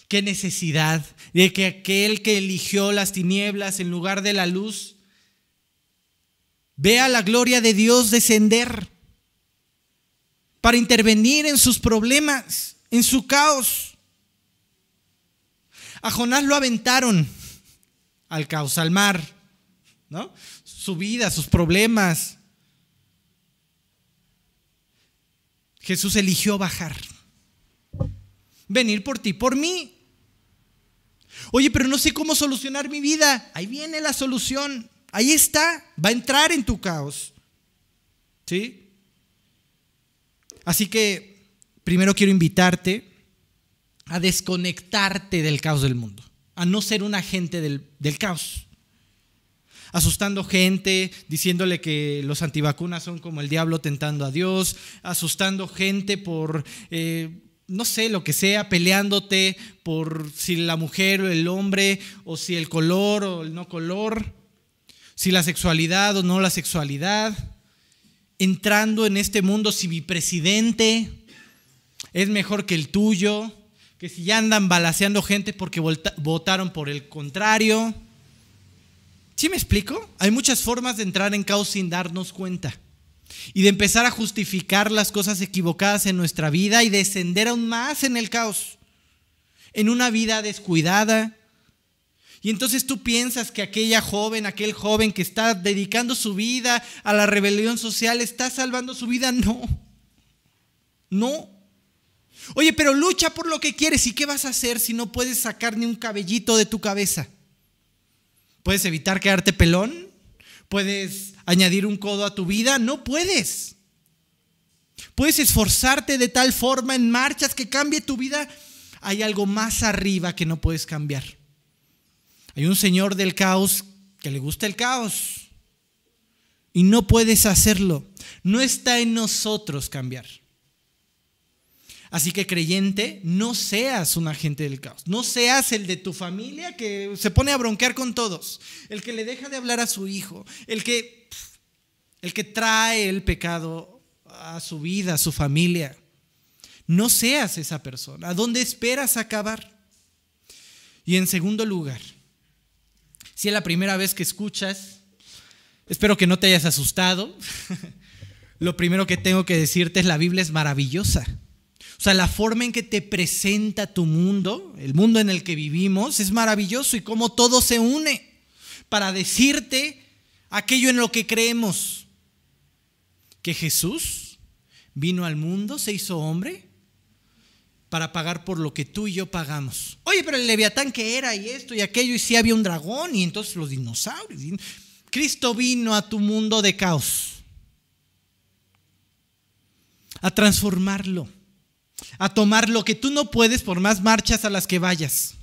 Qué necesidad de que aquel que eligió las tinieblas en lugar de la luz vea la gloria de Dios descender para intervenir en sus problemas, en su caos. A Jonás lo aventaron al caos, al mar, ¿no? su vida, sus problemas. Jesús eligió bajar. Venir por ti, por mí. Oye, pero no sé cómo solucionar mi vida. Ahí viene la solución. Ahí está. Va a entrar en tu caos. ¿Sí? Así que primero quiero invitarte a desconectarte del caos del mundo, a no ser un agente del, del caos. Asustando gente, diciéndole que los antivacunas son como el diablo tentando a Dios, asustando gente por, eh, no sé, lo que sea, peleándote por si la mujer o el hombre, o si el color o el no color, si la sexualidad o no la sexualidad, entrando en este mundo si mi presidente es mejor que el tuyo, que si ya andan balaseando gente porque votaron por el contrario ¿Sí me explico? Hay muchas formas de entrar en caos sin darnos cuenta. Y de empezar a justificar las cosas equivocadas en nuestra vida y descender aún más en el caos. En una vida descuidada. Y entonces tú piensas que aquella joven, aquel joven que está dedicando su vida a la rebelión social, está salvando su vida. No. No. Oye, pero lucha por lo que quieres. ¿Y qué vas a hacer si no puedes sacar ni un cabellito de tu cabeza? Puedes evitar quedarte pelón. ¿Puedes añadir un codo a tu vida? No puedes. Puedes esforzarte de tal forma en marchas que cambie tu vida. Hay algo más arriba que no puedes cambiar. Hay un señor del caos que le gusta el caos y no puedes hacerlo. No está en nosotros cambiar. Así que creyente, no seas un agente del caos. No seas el de tu familia que se pone a bronquear con todos. El que le deja de hablar a su hijo. El que, el que trae el pecado a su vida, a su familia. No seas esa persona. ¿A dónde esperas acabar? Y en segundo lugar, si es la primera vez que escuchas, espero que no te hayas asustado. Lo primero que tengo que decirte es la Biblia es maravillosa. O sea, la forma en que te presenta tu mundo, el mundo en el que vivimos, es maravilloso y cómo todo se une para decirte aquello en lo que creemos. Que Jesús vino al mundo, se hizo hombre para pagar por lo que tú y yo pagamos. Oye, pero el leviatán que era y esto y aquello, y si había un dragón y entonces los dinosaurios. Cristo vino a tu mundo de caos a transformarlo a tomar lo que tú no puedes por más marchas a las que vayas.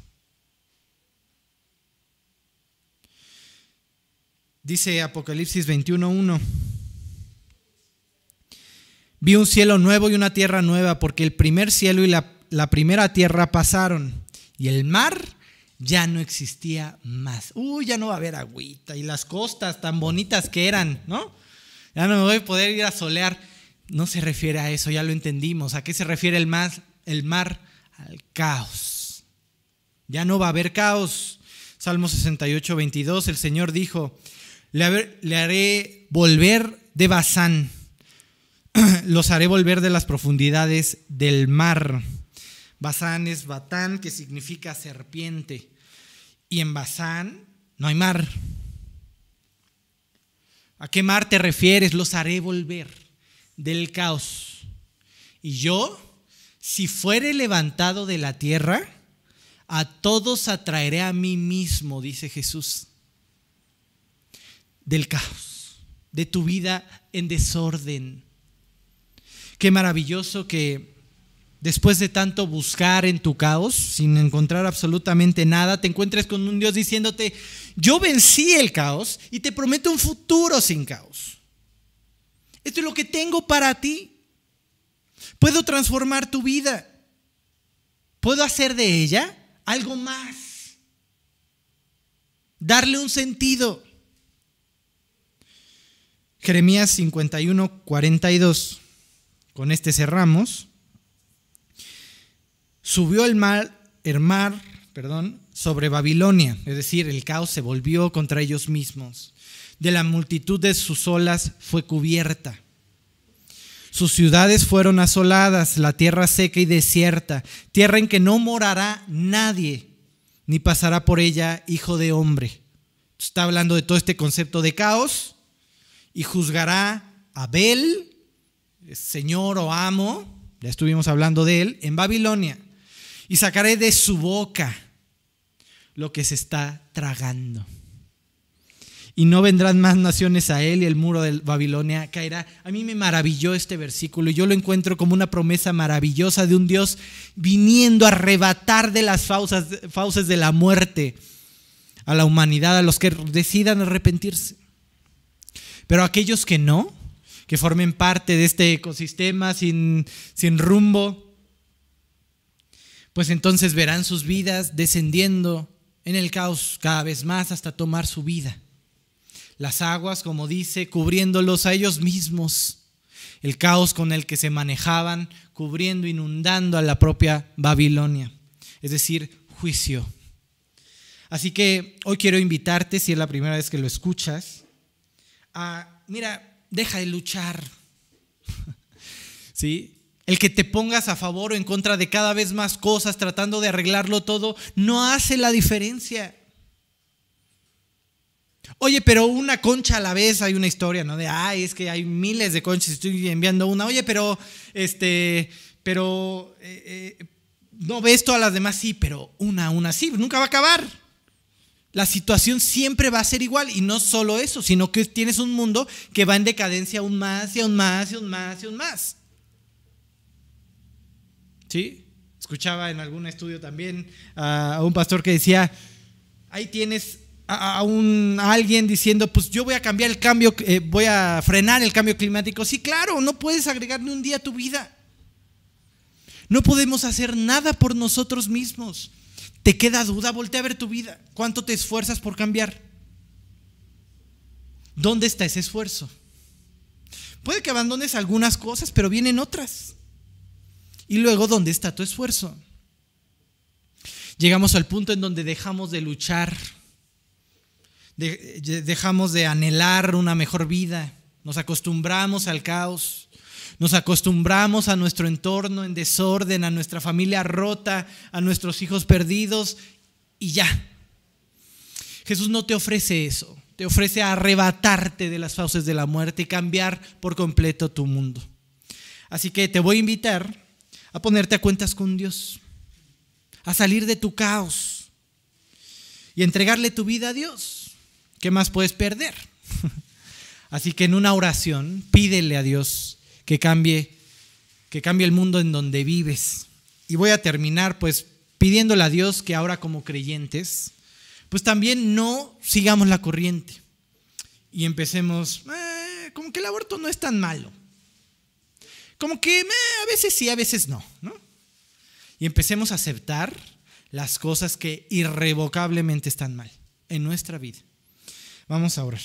Dice Apocalipsis 21.1. Vi un cielo nuevo y una tierra nueva, porque el primer cielo y la, la, primera tierra pasaron, y el mar ya no existía más. Uy, ya no va a haber agüita, y las costas tan bonitas que eran, ¿no? Ya no me voy a poder ir a solear no se refiere a eso, ya lo entendimos. ¿A qué se refiere el mar? El mar al caos. Ya no va a haber caos. Salmo 68, 22, el Señor dijo, le haré volver de Bazán, los haré volver de las profundidades del mar. Bazán es Batán, que significa serpiente. Y en Bazán no hay mar. ¿A qué mar te refieres? Los haré volver del caos. Y yo, si fuere levantado de la tierra, a todos atraeré a mí mismo, dice Jesús, del caos, de tu vida en desorden. Qué maravilloso que después de tanto buscar en tu caos, sin encontrar absolutamente nada, te encuentres con un Dios diciéndote, yo vencí el caos y te prometo un futuro sin caos. Esto es lo que tengo para ti. Puedo transformar tu vida. Puedo hacer de ella algo más. Darle un sentido. Jeremías 51, 42. Con este cerramos. Subió el mar, el mar, perdón, sobre Babilonia, es decir, el caos se volvió contra ellos mismos de la multitud de sus olas fue cubierta. Sus ciudades fueron asoladas, la tierra seca y desierta, tierra en que no morará nadie, ni pasará por ella hijo de hombre. Está hablando de todo este concepto de caos y juzgará a Abel, señor o amo, ya estuvimos hablando de él, en Babilonia, y sacaré de su boca lo que se está tragando y no vendrán más naciones a él y el muro de Babilonia caerá. A mí me maravilló este versículo y yo lo encuentro como una promesa maravillosa de un Dios viniendo a arrebatar de las fauces de la muerte a la humanidad, a los que decidan arrepentirse. Pero aquellos que no, que formen parte de este ecosistema sin, sin rumbo, pues entonces verán sus vidas descendiendo en el caos cada vez más hasta tomar su vida las aguas, como dice, cubriéndolos a ellos mismos, el caos con el que se manejaban, cubriendo, inundando a la propia Babilonia, es decir, juicio. Así que hoy quiero invitarte, si es la primera vez que lo escuchas, a, mira, deja de luchar. ¿Sí? El que te pongas a favor o en contra de cada vez más cosas, tratando de arreglarlo todo, no hace la diferencia. Oye, pero una concha a la vez, hay una historia, ¿no? De, ay, es que hay miles de conchas, estoy enviando una. Oye, pero, este, pero, eh, eh, no ves todas las demás, sí, pero una, una, sí, nunca va a acabar. La situación siempre va a ser igual y no solo eso, sino que tienes un mundo que va en decadencia aún más y aún más y aún más y aún más. ¿Sí? Escuchaba en algún estudio también a un pastor que decía, ahí tienes a, un, alguien diciendo, pues yo voy a cambiar el cambio, eh, voy a frenar el cambio climático. Sí, claro, no puedes agregar ni un día a tu vida. No podemos hacer nada por nosotros mismos. ¿Te queda duda? Voltea a ver tu vida. ¿Cuánto te esfuerzas por cambiar? ¿Dónde está ese esfuerzo? Puede que abandones algunas cosas, pero vienen otras. Y luego, ¿dónde está tu esfuerzo? Llegamos al punto en donde dejamos de luchar, dejamos de anhelar una mejor vida, nos acostumbramos al caos, nos acostumbramos a nuestro entorno en desorden, a nuestra familia rota, a nuestros hijos perdidos y ya. Jesús no te ofrece eso, te ofrece arrebatarte de las fauces de la muerte y cambiar por completo tu mundo. Así que te voy a invitar a ponerte a cuentas con Dios, a salir de tu caos y entregarle tu vida a Dios. ¿Qué más puedes perder? Así que en una oración pídele a Dios que cambie, que cambie el mundo en donde vives. Y voy a terminar pues pidiéndole a Dios que ahora como creyentes, pues también no sigamos la corriente y empecemos, eh, como que el aborto no es tan malo. Como que a veces sí, a veces no, ¿no? Y empecemos a aceptar las cosas que irrevocablemente están mal en nuestra vida. Vamos a orar.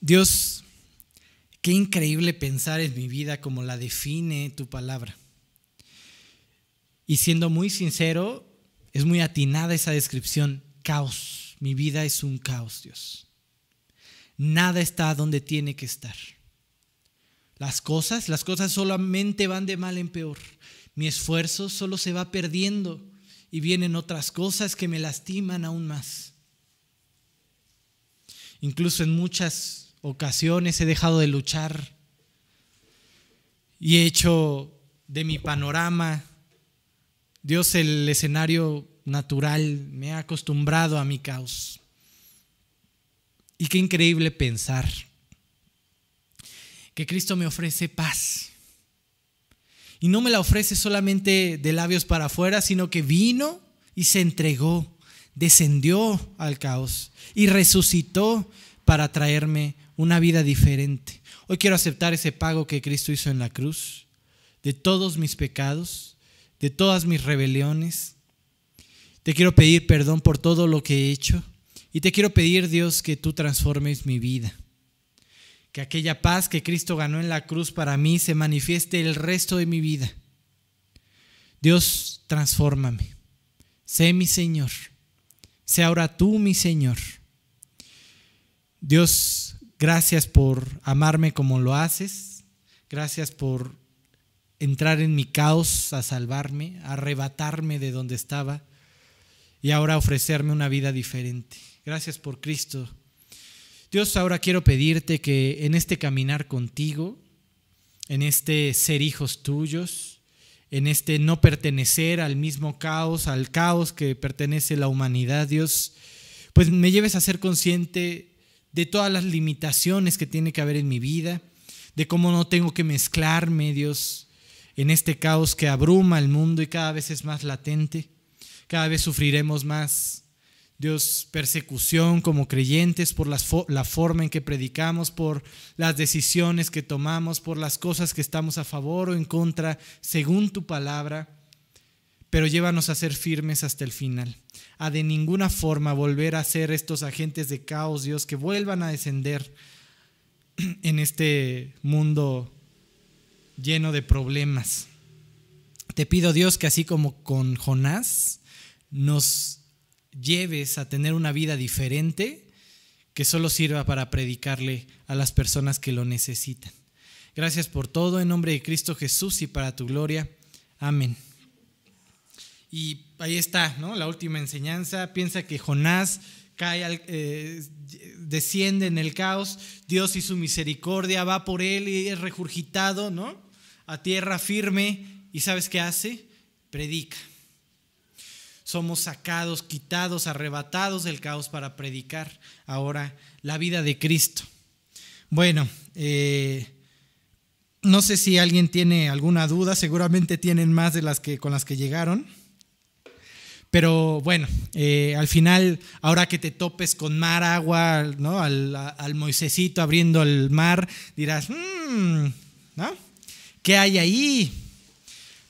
Dios, qué increíble pensar en mi vida como la define tu palabra. Y siendo muy sincero, es muy atinada esa descripción, caos. Mi vida es un caos, Dios. Nada está donde tiene que estar. Las cosas, las cosas solamente van de mal en peor. Mi esfuerzo solo se va perdiendo y vienen otras cosas que me lastiman aún más. Incluso en muchas ocasiones he dejado de luchar y he hecho de mi panorama, Dios el escenario natural, me ha acostumbrado a mi caos. Y qué increíble pensar que Cristo me ofrece paz. Y no me la ofrece solamente de labios para afuera, sino que vino y se entregó, descendió al caos y resucitó para traerme una vida diferente. Hoy quiero aceptar ese pago que Cristo hizo en la cruz, de todos mis pecados, de todas mis rebeliones. Te quiero pedir perdón por todo lo que he hecho y te quiero pedir, Dios, que tú transformes mi vida. Que aquella paz que Cristo ganó en la cruz para mí se manifieste el resto de mi vida. Dios, transfórmame. Sé mi Señor. Sé ahora tú mi Señor. Dios, Gracias por amarme como lo haces. Gracias por entrar en mi caos a salvarme, a arrebatarme de donde estaba y ahora ofrecerme una vida diferente. Gracias por Cristo. Dios, ahora quiero pedirte que en este caminar contigo, en este ser hijos tuyos, en este no pertenecer al mismo caos, al caos que pertenece la humanidad, Dios, pues me lleves a ser consciente de todas las limitaciones que tiene que haber en mi vida, de cómo no tengo que mezclarme, Dios, en este caos que abruma el mundo y cada vez es más latente. Cada vez sufriremos más, Dios, persecución como creyentes por la forma en que predicamos, por las decisiones que tomamos, por las cosas que estamos a favor o en contra, según tu palabra. Pero llévanos a ser firmes hasta el final a de ninguna forma volver a ser estos agentes de caos, Dios, que vuelvan a descender en este mundo lleno de problemas. Te pido, Dios, que así como con Jonás, nos lleves a tener una vida diferente que solo sirva para predicarle a las personas que lo necesitan. Gracias por todo, en nombre de Cristo Jesús y para tu gloria. Amén. Y ahí está, ¿no? La última enseñanza. Piensa que Jonás cae, eh, desciende en el caos. Dios y su misericordia va por él y es regurgitado, ¿no? A tierra firme. ¿Y sabes qué hace? predica. Somos sacados, quitados, arrebatados del caos para predicar ahora la vida de Cristo. Bueno, eh, no sé si alguien tiene alguna duda, seguramente tienen más de las que con las que llegaron. Pero bueno, eh, al final, ahora que te topes con mar, agua, ¿no? Al, al abriendo el mar, dirás, mmm, ¿no? ¿Qué hay ahí?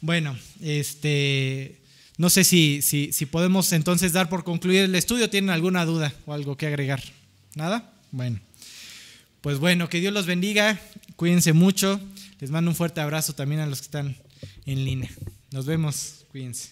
Bueno, este, no sé si, si, si podemos entonces dar por concluir el estudio. ¿Tienen alguna duda o algo que agregar? ¿Nada? Bueno. Pues bueno, que Dios los bendiga. Cuídense mucho. Les mando un fuerte abrazo también a los que están en línea. Nos vemos. Cuídense.